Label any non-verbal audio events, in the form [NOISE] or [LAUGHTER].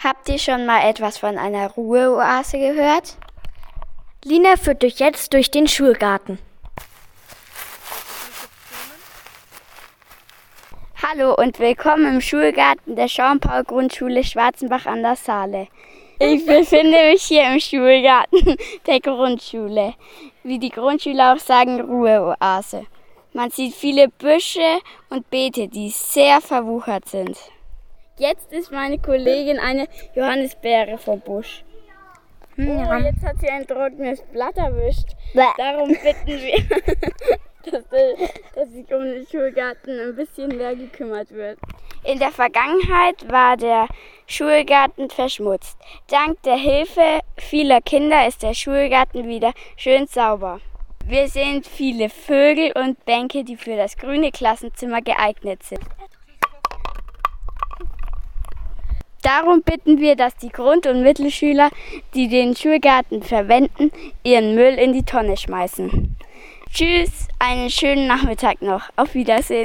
Habt ihr schon mal etwas von einer Ruheoase gehört? Lina führt euch jetzt durch den Schulgarten. Hallo und willkommen im Schulgarten der Jean-Paul-Grundschule Schwarzenbach an der Saale. Ich befinde mich hier im Schulgarten [LAUGHS] der Grundschule. Wie die Grundschüler auch sagen, Ruheoase. Man sieht viele Büsche und Beete, die sehr verwuchert sind. Jetzt ist meine Kollegin eine Johannisbeere vom Busch. Oh, jetzt hat sie ein trockenes Blatt erwischt. Darum bitten wir, [LAUGHS] dass, dass sich um den Schulgarten ein bisschen mehr gekümmert wird. In der Vergangenheit war der Schulgarten verschmutzt. Dank der Hilfe vieler Kinder ist der Schulgarten wieder schön sauber. Wir sehen viele Vögel und Bänke, die für das grüne Klassenzimmer geeignet sind. Darum bitten wir, dass die Grund- und Mittelschüler, die den Schulgarten verwenden, ihren Müll in die Tonne schmeißen. Tschüss, einen schönen Nachmittag noch. Auf Wiedersehen.